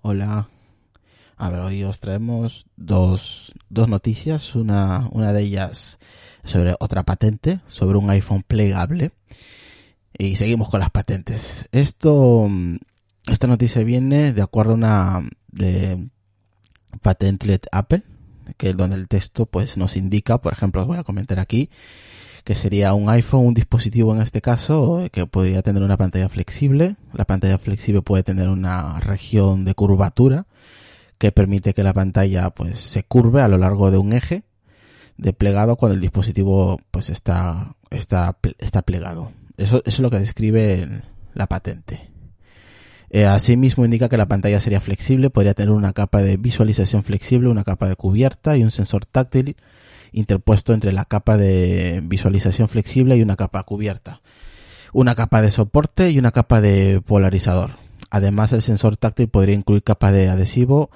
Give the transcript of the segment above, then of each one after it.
Hola. A ver, hoy os traemos dos, dos noticias. Una, una de ellas sobre otra patente, sobre un iPhone plegable. Y seguimos con las patentes. Esto, esta noticia viene de acuerdo a una de Patentlet Apple, que donde el texto pues nos indica, por ejemplo, os voy a comentar aquí, que sería un iPhone, un dispositivo en este caso, que podría tener una pantalla flexible. La pantalla flexible puede tener una región de curvatura que permite que la pantalla pues se curve a lo largo de un eje de plegado cuando el dispositivo pues está está está plegado. Eso, es lo que describe la patente. Eh, asimismo indica que la pantalla sería flexible, podría tener una capa de visualización flexible, una capa de cubierta y un sensor táctil interpuesto entre la capa de visualización flexible y una capa cubierta. Una capa de soporte y una capa de polarizador. Además, el sensor táctil podría incluir capa de adhesivo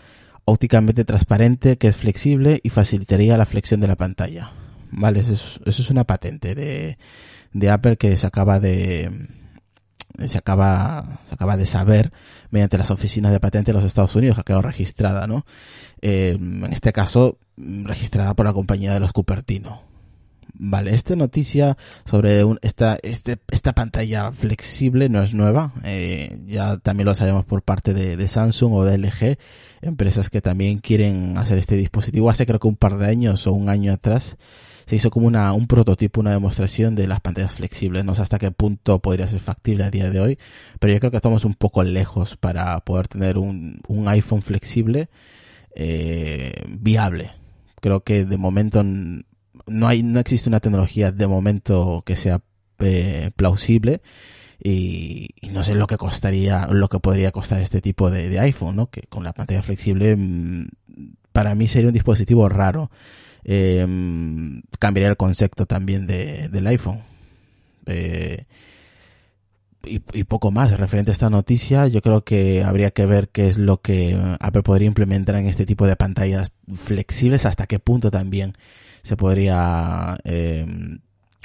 ópticamente transparente que es flexible y facilitaría la flexión de la pantalla. Vale, eso es, una patente de, de Apple que se acaba de, se acaba, se acaba de saber mediante las oficinas de patente de los Estados Unidos, que ha quedado registrada, ¿no? Eh, en este caso, registrada por la compañía de los Cupertino. Vale, esta noticia sobre esta, este, esta pantalla flexible no es nueva, eh, ya también lo sabemos por parte de, Samsung o de LG, empresas que también quieren hacer este dispositivo. Hace creo que un par de años o un año atrás se hizo como una, un prototipo, una demostración de las pantallas flexibles. No sé hasta qué punto podría ser factible a día de hoy, pero yo creo que estamos un poco lejos para poder tener un, un iPhone flexible eh, viable. Creo que de momento no hay, no existe una tecnología de momento que sea eh, plausible y, no sé lo que costaría, lo que podría costar este tipo de, de iPhone, ¿no? Que con la pantalla flexible mm, para mí sería un dispositivo raro eh, cambiaría el concepto también de, del iPhone. Eh, y, y, poco más referente a esta noticia. Yo creo que habría que ver qué es lo que Apple podría implementar en este tipo de pantallas flexibles, hasta qué punto también se podría eh,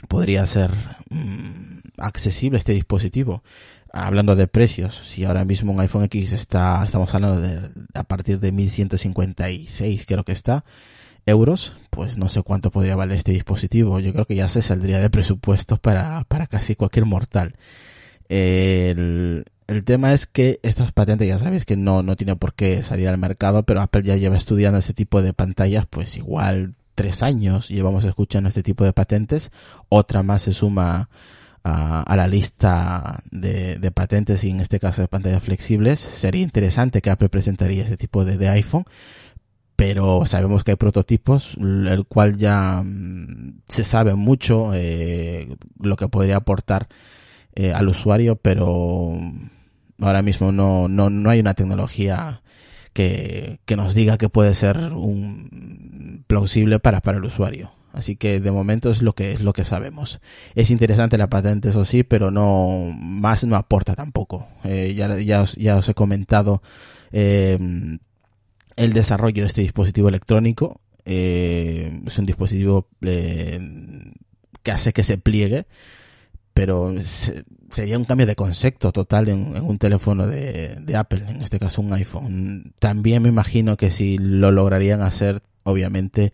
podría ser mm, accesible este dispositivo. Hablando de precios, si ahora mismo un iPhone X está, estamos hablando de a partir de 1156, creo que está, euros, pues no sé cuánto podría valer este dispositivo. Yo creo que ya se saldría de presupuestos para, para casi cualquier mortal. El, el tema es que estas patentes ya sabéis que no, no tiene por qué salir al mercado, pero Apple ya lleva estudiando este tipo de pantallas, pues igual tres años llevamos escuchando este tipo de patentes. Otra más se suma a, a la lista de, de, patentes y en este caso de pantallas flexibles. Sería interesante que Apple presentaría este tipo de, iPhone pero sabemos que hay prototipos, el cual ya mm, se sabe mucho eh, lo que podría aportar eh, al usuario, pero ahora mismo no, no, no hay una tecnología que, que nos diga que puede ser un plausible para, para el usuario. Así que de momento es lo que es lo que sabemos. Es interesante la patente, eso sí, pero no más no aporta tampoco. Eh, ya, ya, os, ya os he comentado eh, el desarrollo de este dispositivo electrónico. Eh, es un dispositivo que hace que se pliegue, pero sería un cambio de concepto total en, un teléfono de, Apple, en este caso un iPhone. También me imagino que si lo lograrían hacer, obviamente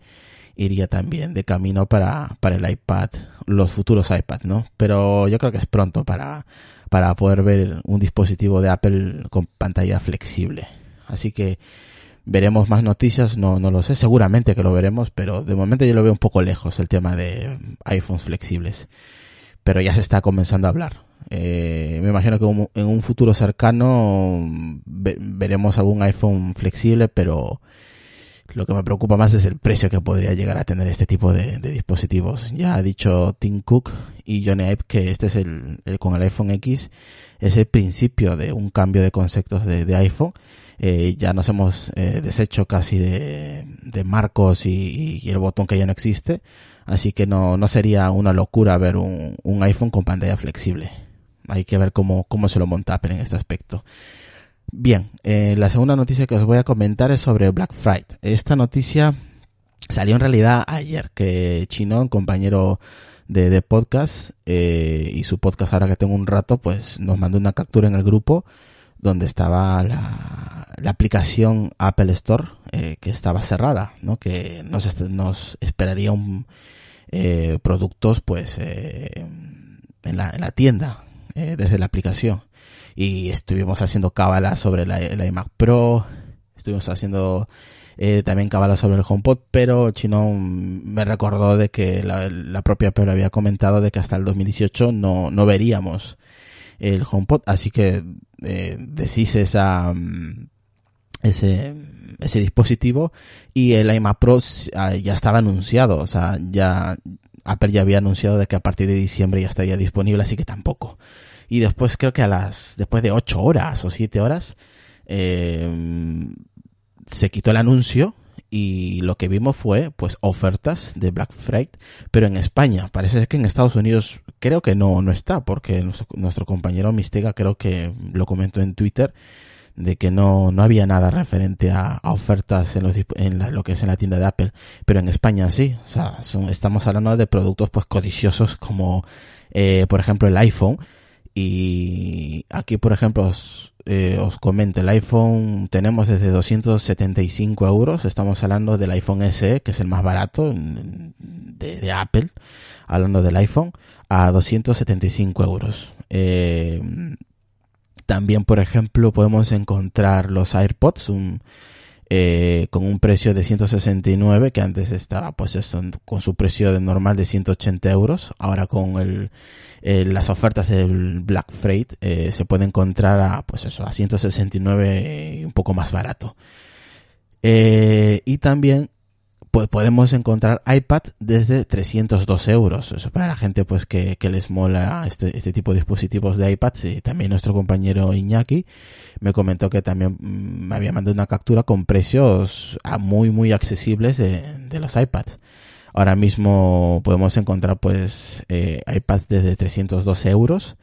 iría también de camino para, para el iPad, los futuros iPad, ¿no? Pero yo creo que es pronto para, para poder ver un dispositivo de Apple con pantalla flexible. Así que veremos más noticias, no, no lo sé, seguramente que lo veremos, pero de momento yo lo veo un poco lejos el tema de iPhones flexibles. Pero ya se está comenzando a hablar. Eh, me imagino que en un futuro cercano veremos algún iPhone flexible, pero lo que me preocupa más es el precio que podría llegar a tener este tipo de, dispositivos. Ya ha dicho Tim Cook y Johnny Ive que este es el, con el iPhone X es el principio de un cambio de conceptos de, iPhone. Eh, ya nos hemos eh, deshecho casi de, marcos y, el botón que ya no existe. Así que no, no sería una locura ver un, un iPhone con pantalla flexible. Hay que ver cómo, cómo se lo monta Apple en este aspecto. Bien, eh, la segunda noticia que os voy a comentar es sobre Black Friday. Esta noticia salió en realidad ayer, que Chino, un compañero de, de podcast, eh, y su podcast ahora que tengo un rato, pues nos mandó una captura en el grupo donde estaba la, aplicación Apple Store eh, que estaba cerrada, ¿no? Que nos, nos esperaría un, eh, productos pues eh, en, la, en la tienda eh, desde la aplicación y estuvimos haciendo cábala sobre la, iMac Pro, estuvimos haciendo eh, también cábala sobre el HomePod, pero Chino me recordó de que la, la propia Apple había comentado de que hasta el 2018 no, no veríamos el HomePod, así que eh, deshice esa, mm, ese, ese dispositivo y el iMac Pro ah, ya estaba anunciado, o sea, ya Apple ya había anunciado de que a partir de diciembre ya estaría disponible, así que tampoco. Y después creo que a las, después de 8 horas o 7 horas, eh, se quitó el anuncio y lo que vimos fue pues ofertas de Black Friday, pero en España. Parece que en Estados Unidos creo que no, no está, porque nuestro, compañero Mistega creo que lo comentó en Twitter de que no, no había nada referente a, ofertas en, los, en lo que es en la tienda de Apple, pero en España sí, o sea, son, estamos hablando de productos pues codiciosos como eh, por ejemplo el iPhone y aquí por ejemplo os, eh, os comento, el iPhone tenemos desde 275 euros, estamos hablando del iPhone SE, que es el más barato de, de Apple, hablando del iPhone, a 275 euros. Eh, también, por ejemplo, podemos encontrar los AirPods, un, eh, con un precio de 169, que antes estaba, pues eso, con su precio de normal de 180 euros. Ahora con el, eh, las ofertas del Black Freight, eh, se puede encontrar a, pues eso, a 169 y un poco más barato. Eh, y también pues podemos encontrar iPad desde 302 euros. Eso para la gente pues que, que les mola este, este tipo de dispositivos de iPad. Y también nuestro compañero Iñaki me comentó que también mm, me había mandado una captura con precios muy muy accesibles de, de los iPads. Ahora mismo podemos encontrar pues eh, iPads desde 302 euros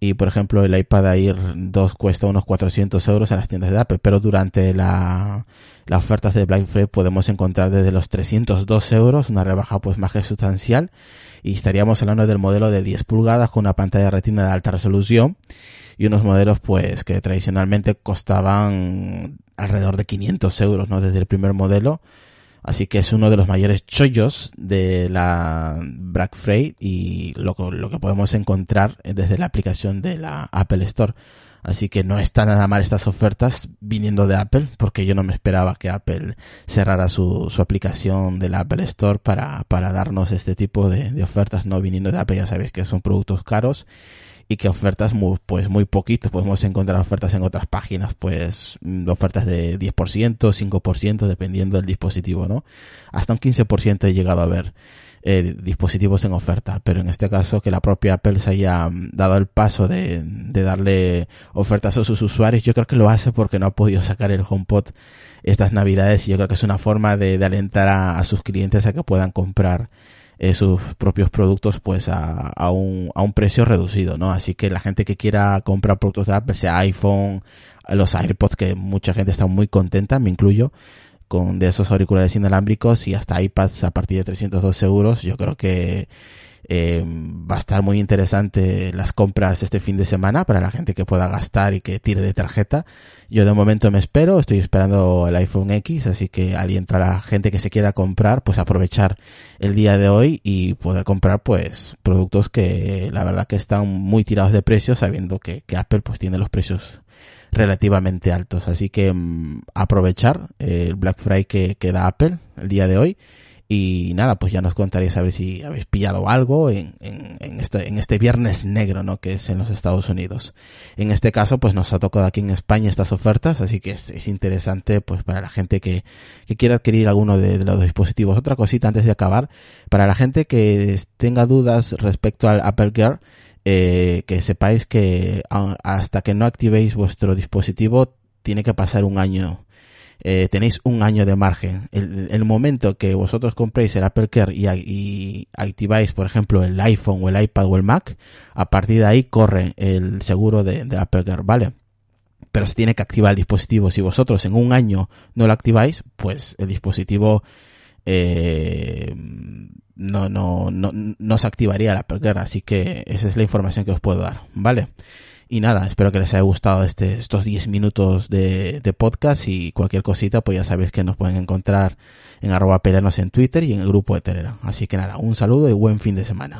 y por ejemplo el iPad Air 2 cuesta unos 400 euros en las tiendas de Apple, pero durante la, las ofertas de Black Friday podemos encontrar desde los 302 euros una rebaja pues más que sustancial y estaríamos hablando del modelo de 10 pulgadas con una pantalla retina de alta resolución y unos modelos pues que tradicionalmente costaban alrededor de 500 euros, ¿no? Desde el primer modelo Así que es uno de los mayores chollos de la Black Friday y lo, que podemos encontrar desde la aplicación de la Apple Store. Así que no está nada mal estas ofertas viniendo de Apple, porque yo no me esperaba que Apple cerrara su, su aplicación de la Apple Store para, para darnos este tipo de, de ofertas, no viniendo de Apple, ya sabéis que son productos caros y que ofertas muy, pues muy poquitos, podemos encontrar ofertas en otras páginas, pues mm, ofertas de 10%, 5%, dependiendo del dispositivo, ¿no? Hasta un 15% he llegado a ver eh, dispositivos en oferta, pero en este caso que la propia Apple se haya mm, dado el paso de, de darle ofertas a sus usuarios, yo creo que lo hace porque no ha podido sacar el HomePod estas navidades. Y yo creo que es una forma de, de alentar a sus clientes a que puedan comprar eh, sus propios productos pues a, a, un, a un precio reducido, ¿no? Así que la gente que quiera comprar productos de Apple, sea iPhone, los AirPods, que mucha gente está muy contenta, me incluyo, con de esos auriculares inalámbricos y hasta iPads a partir de 302 euros, yo creo que eh, va a estar muy interesante las compras este fin de semana para la gente que pueda gastar y que tire de tarjeta. Yo de momento me espero, estoy esperando el iPhone X, así que aliento a la gente que se quiera comprar, pues aprovechar el día de hoy y poder comprar pues productos que la verdad que están muy tirados de precios sabiendo que, Apple pues tiene los precios relativamente altos. Así que mmm, aprovechar el Black Friday que, que da Apple el día de hoy y nada, pues ya nos contaréis a ver si habéis pillado algo en, en, en, este, en este viernes negro, ¿no? Que es en los Estados Unidos. En este caso, pues nos ha tocado aquí en España estas ofertas, así que es, es interesante, pues para la gente que, que quiera adquirir alguno de, los dispositivos. Otra cosita antes de acabar, para la gente que tenga dudas respecto al Apple Gear, eh, que sepáis que hasta que no activéis vuestro dispositivo, tiene que pasar un año eh, tenéis un año de margen. El, el, momento que vosotros compréis el Apple Care y, activáis, por ejemplo, el iPhone o el iPad o el Mac, a partir de ahí corre el seguro de, de Apple Care, ¿vale? Pero se tiene que activar el dispositivo. Si vosotros en un año no lo activáis, pues el dispositivo eh, no, no, no, no se activaría la Apple Care. Así que esa es la información que os puedo dar, ¿vale? Y nada, espero que les haya gustado este, estos 10 minutos de, podcast y cualquier cosita, pues ya sabéis que nos pueden encontrar en arroba peleanos en Twitter y en el grupo de Telegram. Así que nada, un saludo y buen fin de semana.